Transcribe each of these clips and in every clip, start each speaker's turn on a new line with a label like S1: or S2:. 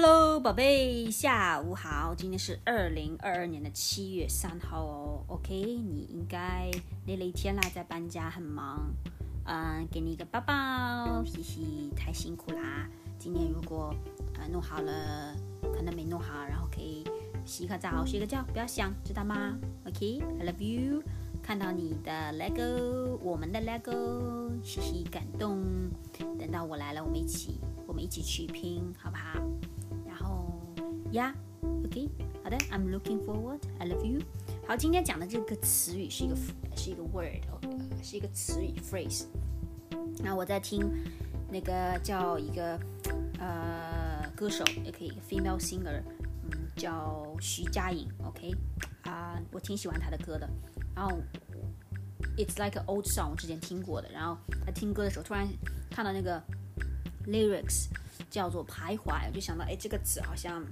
S1: Hello，宝贝，下午好。今天是二零二二年的七月三号哦。OK，你应该累了一天啦，在搬家很忙。嗯，给你一个抱抱，嘻嘻，太辛苦啦。今天如果呃弄好了，可能没弄好，然后可以洗个澡，睡个觉，不要想，知道吗？OK，I love you。看到你的 Lego，我们的 Lego，嘻嘻，感动。等到我来了，我们一起，我们一起去拼，好不好后？Yeah, OK，好的，I'm looking forward. I love you. 好，今天讲的这个词语是一个是一个 word，是一个词语 phrase。那我在听那个叫一个呃歌手，也可以 female singer，嗯，叫徐佳莹，OK，啊，我挺喜欢她的歌的。然后 It's like an old song，我之前听过的。然后在听歌的时候，突然看到那个 lyrics 叫做徘徊，我就想到，哎，这个词好像。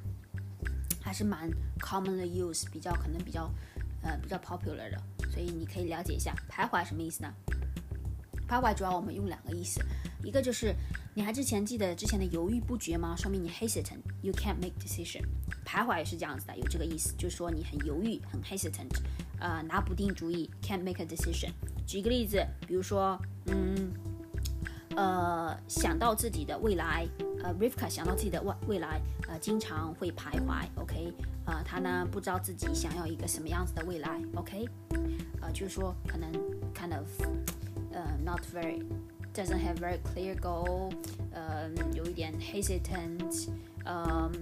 S1: 还是蛮 common 的 use，比较可能比较呃比较 popular 的，所以你可以了解一下徘徊什么意思呢？徘徊主要我们用两个意思，一个就是你还之前记得之前的犹豫不决吗？说明你 hesitant，you can't make decision。徘徊也是这样子的，有这个意思，就是说你很犹豫，很 hesitant，呃拿不定主意，can't make a decision。举一个例子，比如说，嗯，呃想到自己的未来。呃，Rivka 想到自己的未未来，呃，经常会徘徊，OK，呃，他呢不知道自己想要一个什么样子的未来，OK，呃，就是说可能 kind of，呃，not very doesn't have very clear goal，呃，有一点 hesitant，呃，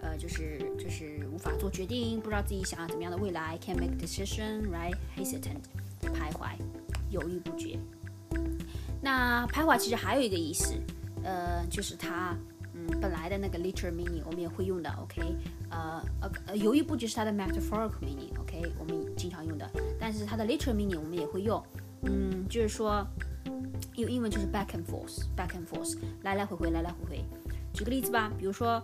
S1: 呃，就是就是无法做决定，不知道自己想要怎么样的未来，can't make decision，right，hesitant，徘徊，犹豫不决。那徘徊其实还有一个意思。呃，就是它，嗯，本来的那个 literal meaning 我们也会用的，OK，呃呃呃，犹豫不决是它的 metaphorical meaning，OK，我们经常用的，但是它的 literal meaning 我们也会用，嗯，就是说，用英文就是 back and forth，back and forth，来来回回，来来回回。举个例子吧，比如说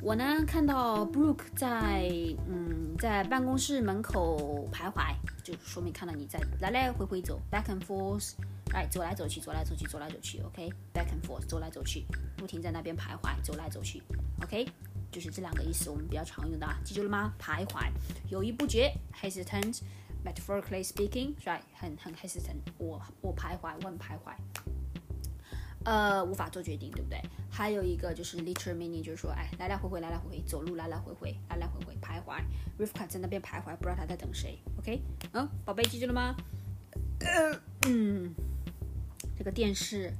S1: 我呢看到 Brooke 在，嗯，在办公室门口徘徊，就说明看到你在来来回回走，back and forth。哎，走来走去，走来走去，走来走去，OK，back and forth，走来走去，不停在那边徘徊，走来走去，OK，就是这两个意思，我们比较常用的，记住了吗？徘徊，犹豫不决，hesitant，metaphorically speaking，是吧很很 hesitant，我我徘徊，我很徘徊，呃，无法做决定，对不对？还有一个就是 literal meaning，就是说，哎，来来回回，来来回回，走路来来回回，来来回回，徘徊，Rivka 在那边徘徊，不知道他在等谁，OK，嗯，宝贝，记住了吗？嗯。这个电视，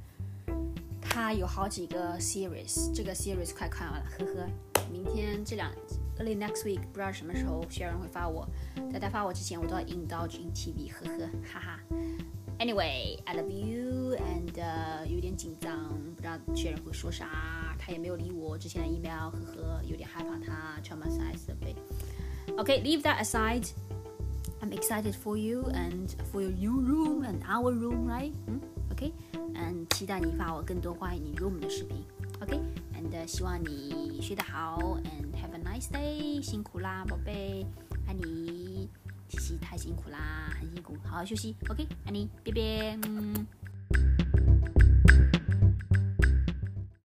S1: 它有好几个 series，这个 series 快看完了，呵呵。明天这两 early next week 不知道什么时候学员会发我，在他发我之前，我都要 indulge in TV，呵呵，哈哈。Anyway，I love you，and 有点紧张，不知道学员会说啥，他也没有理我之前的 email，呵呵，有点害怕他 traumatize 呗。Okay，leave that aside。I'm excited for you and for your new room and our room, right? 嗯嗯。OK，and 期待你发我更多关于你 room 的视频。OK，and 希望你睡得好，and have a nice day。辛苦啦，宝贝，爱你。嘻嘻，太辛苦啦，很辛苦，好好休息。OK，爱你，拜拜。嗯。